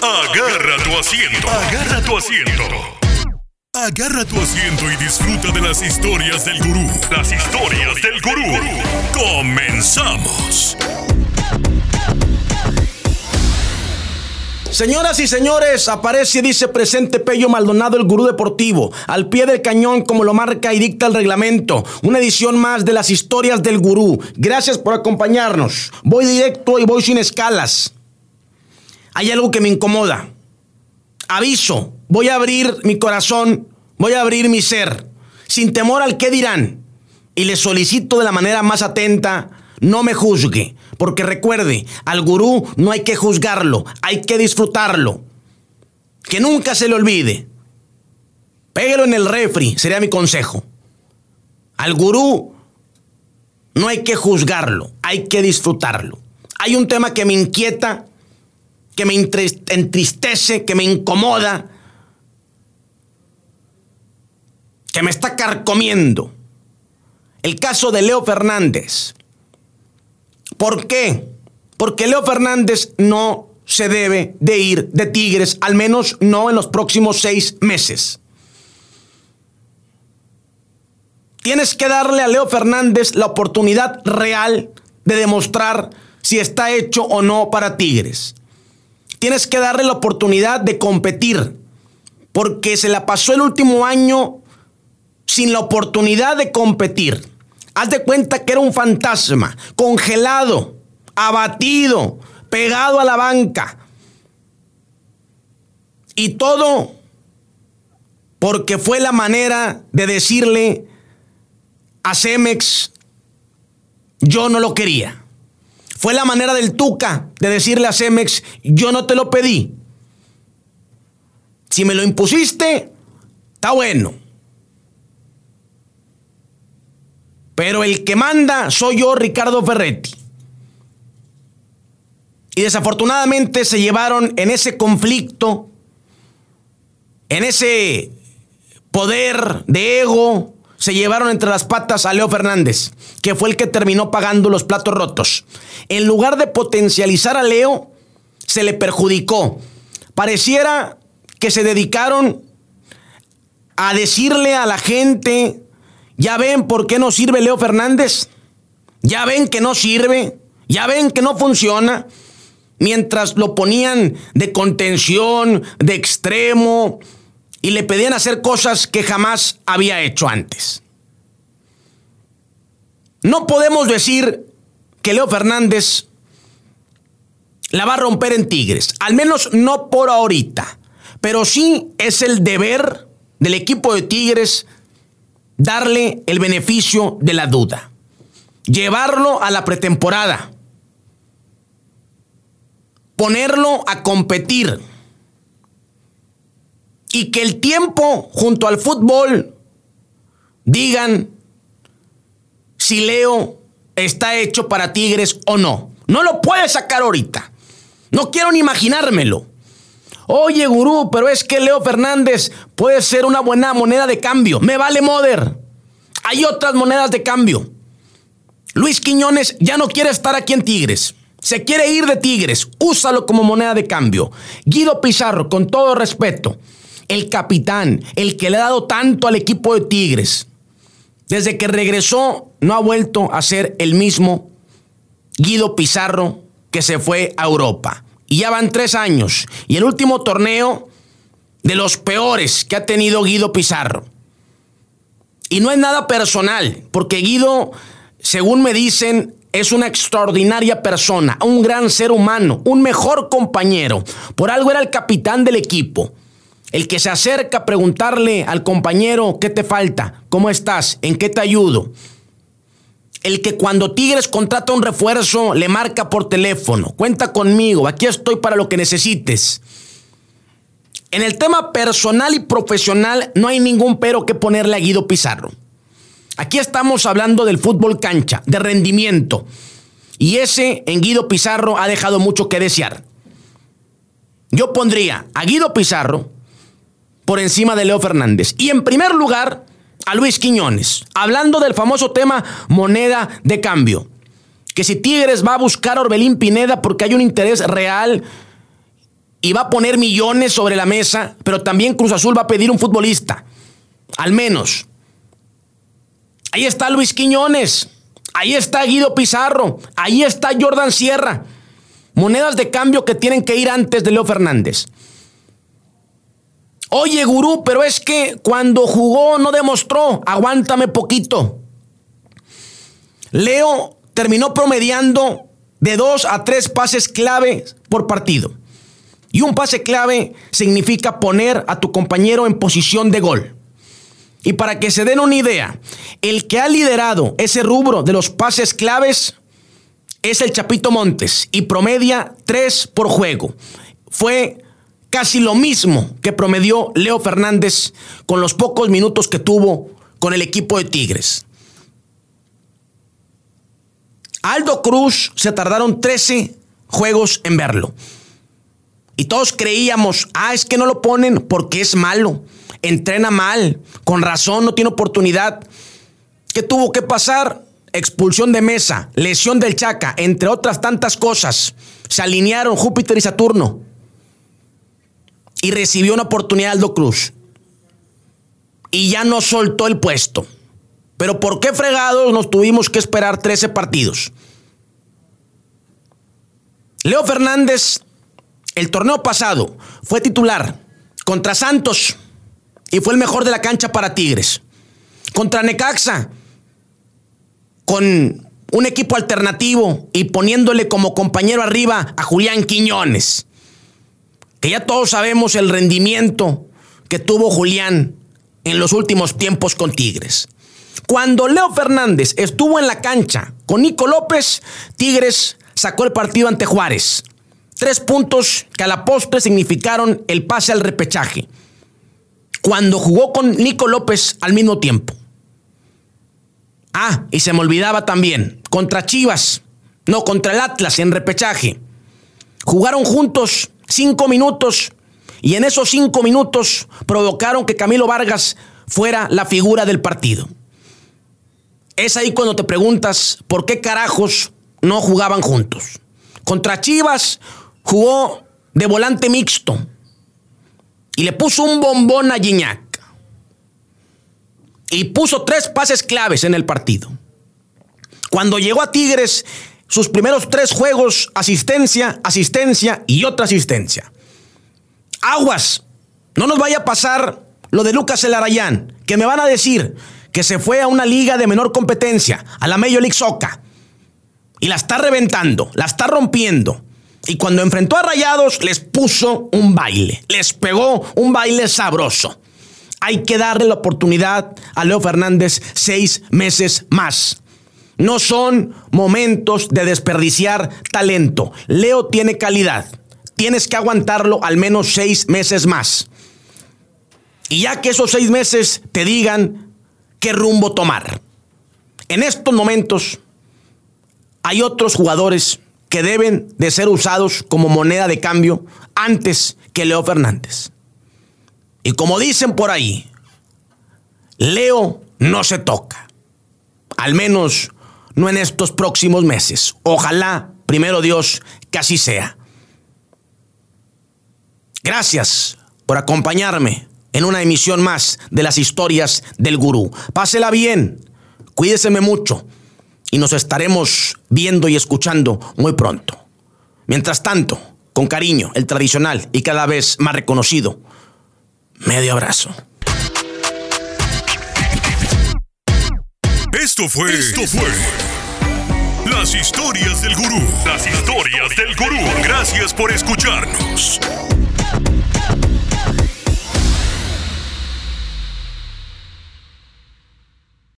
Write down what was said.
Agarra tu asiento. Agarra tu asiento. Agarra tu asiento y disfruta de las historias del gurú. Las historias del gurú. Comenzamos. Señoras y señores, aparece y dice presente Pello Maldonado, el gurú deportivo, al pie del cañón como lo marca y dicta el reglamento. Una edición más de las historias del gurú. Gracias por acompañarnos. Voy directo y voy sin escalas. Hay algo que me incomoda. Aviso, voy a abrir mi corazón, voy a abrir mi ser, sin temor al qué dirán. Y le solicito de la manera más atenta, no me juzgue. Porque recuerde, al gurú no hay que juzgarlo, hay que disfrutarlo. Que nunca se le olvide. Pégalo en el refri, sería mi consejo. Al gurú no hay que juzgarlo, hay que disfrutarlo. Hay un tema que me inquieta, que me entristece, que me incomoda, que me está carcomiendo. El caso de Leo Fernández. ¿Por qué? Porque Leo Fernández no se debe de ir de Tigres, al menos no en los próximos seis meses. Tienes que darle a Leo Fernández la oportunidad real de demostrar si está hecho o no para Tigres. Tienes que darle la oportunidad de competir, porque se la pasó el último año sin la oportunidad de competir. Haz de cuenta que era un fantasma, congelado, abatido, pegado a la banca. Y todo porque fue la manera de decirle a Cemex, yo no lo quería. Fue la manera del Tuca de decirle a Cemex, yo no te lo pedí. Si me lo impusiste, está bueno. Pero el que manda soy yo, Ricardo Ferretti. Y desafortunadamente se llevaron en ese conflicto, en ese poder de ego, se llevaron entre las patas a Leo Fernández, que fue el que terminó pagando los platos rotos. En lugar de potencializar a Leo, se le perjudicó. Pareciera que se dedicaron a decirle a la gente ¿Ya ven por qué no sirve Leo Fernández? ¿Ya ven que no sirve? ¿Ya ven que no funciona? Mientras lo ponían de contención, de extremo, y le pedían hacer cosas que jamás había hecho antes. No podemos decir que Leo Fernández la va a romper en Tigres, al menos no por ahorita, pero sí es el deber del equipo de Tigres darle el beneficio de la duda, llevarlo a la pretemporada, ponerlo a competir y que el tiempo junto al fútbol digan si Leo está hecho para Tigres o no. No lo puede sacar ahorita. No quiero ni imaginármelo. Oye, gurú, pero es que Leo Fernández puede ser una buena moneda de cambio. Me vale moder. Hay otras monedas de cambio. Luis Quiñones ya no quiere estar aquí en Tigres. Se quiere ir de Tigres. Úsalo como moneda de cambio. Guido Pizarro, con todo respeto, el capitán, el que le ha dado tanto al equipo de Tigres. Desde que regresó, no ha vuelto a ser el mismo Guido Pizarro que se fue a Europa. Y ya van tres años. Y el último torneo de los peores que ha tenido Guido Pizarro. Y no es nada personal, porque Guido, según me dicen, es una extraordinaria persona, un gran ser humano, un mejor compañero. Por algo era el capitán del equipo. El que se acerca a preguntarle al compañero, ¿qué te falta? ¿Cómo estás? ¿En qué te ayudo? el que cuando Tigres contrata un refuerzo le marca por teléfono, cuenta conmigo, aquí estoy para lo que necesites. En el tema personal y profesional no hay ningún pero que ponerle a Guido Pizarro. Aquí estamos hablando del fútbol cancha, de rendimiento. Y ese en Guido Pizarro ha dejado mucho que desear. Yo pondría a Guido Pizarro por encima de Leo Fernández. Y en primer lugar, a Luis Quiñones, hablando del famoso tema moneda de cambio. Que si Tigres va a buscar a Orbelín Pineda porque hay un interés real y va a poner millones sobre la mesa, pero también Cruz Azul va a pedir un futbolista. Al menos. Ahí está Luis Quiñones. Ahí está Guido Pizarro. Ahí está Jordan Sierra. Monedas de cambio que tienen que ir antes de Leo Fernández. Oye, gurú, pero es que cuando jugó no demostró. Aguántame poquito. Leo terminó promediando de dos a tres pases clave por partido. Y un pase clave significa poner a tu compañero en posición de gol. Y para que se den una idea, el que ha liderado ese rubro de los pases claves es el Chapito Montes y promedia tres por juego. Fue casi lo mismo que promedió Leo Fernández con los pocos minutos que tuvo con el equipo de Tigres. Aldo Cruz se tardaron 13 juegos en verlo. Y todos creíamos, ah, es que no lo ponen porque es malo, entrena mal, con razón no tiene oportunidad. ¿Qué tuvo que pasar? Expulsión de mesa, lesión del Chaca, entre otras tantas cosas. Se alinearon Júpiter y Saturno. Y recibió una oportunidad Aldo Cruz. Y ya no soltó el puesto. Pero ¿por qué fregados nos tuvimos que esperar 13 partidos? Leo Fernández el torneo pasado fue titular contra Santos y fue el mejor de la cancha para Tigres. Contra Necaxa, con un equipo alternativo y poniéndole como compañero arriba a Julián Quiñones. Que ya todos sabemos el rendimiento que tuvo Julián en los últimos tiempos con Tigres. Cuando Leo Fernández estuvo en la cancha con Nico López, Tigres sacó el partido ante Juárez. Tres puntos que a la postre significaron el pase al repechaje. Cuando jugó con Nico López al mismo tiempo. Ah, y se me olvidaba también, contra Chivas, no, contra el Atlas en repechaje. Jugaron juntos cinco minutos y en esos cinco minutos provocaron que Camilo Vargas fuera la figura del partido. Es ahí cuando te preguntas por qué carajos no jugaban juntos. Contra Chivas jugó de volante mixto y le puso un bombón a Gignac. Y puso tres pases claves en el partido. Cuando llegó a Tigres, sus primeros tres juegos, asistencia, asistencia y otra asistencia. Aguas, no nos vaya a pasar lo de Lucas Elarayán, que me van a decir que se fue a una liga de menor competencia, a la Major League Soccer, y la está reventando, la está rompiendo. Y cuando enfrentó a Rayados, les puso un baile. Les pegó un baile sabroso. Hay que darle la oportunidad a Leo Fernández seis meses más. No son momentos de desperdiciar talento. Leo tiene calidad. Tienes que aguantarlo al menos seis meses más. Y ya que esos seis meses te digan qué rumbo tomar. En estos momentos hay otros jugadores que deben de ser usados como moneda de cambio antes que Leo Fernández. Y como dicen por ahí, Leo no se toca. Al menos no en estos próximos meses. Ojalá, primero Dios, que así sea. Gracias por acompañarme en una emisión más de las historias del gurú. Pásela bien, cuídeseme mucho y nos estaremos viendo y escuchando muy pronto. Mientras tanto, con cariño, el tradicional y cada vez más reconocido, medio abrazo. Esto fue, Esto fue las historias del gurú. Las historias del gurú. Gracias por escucharnos.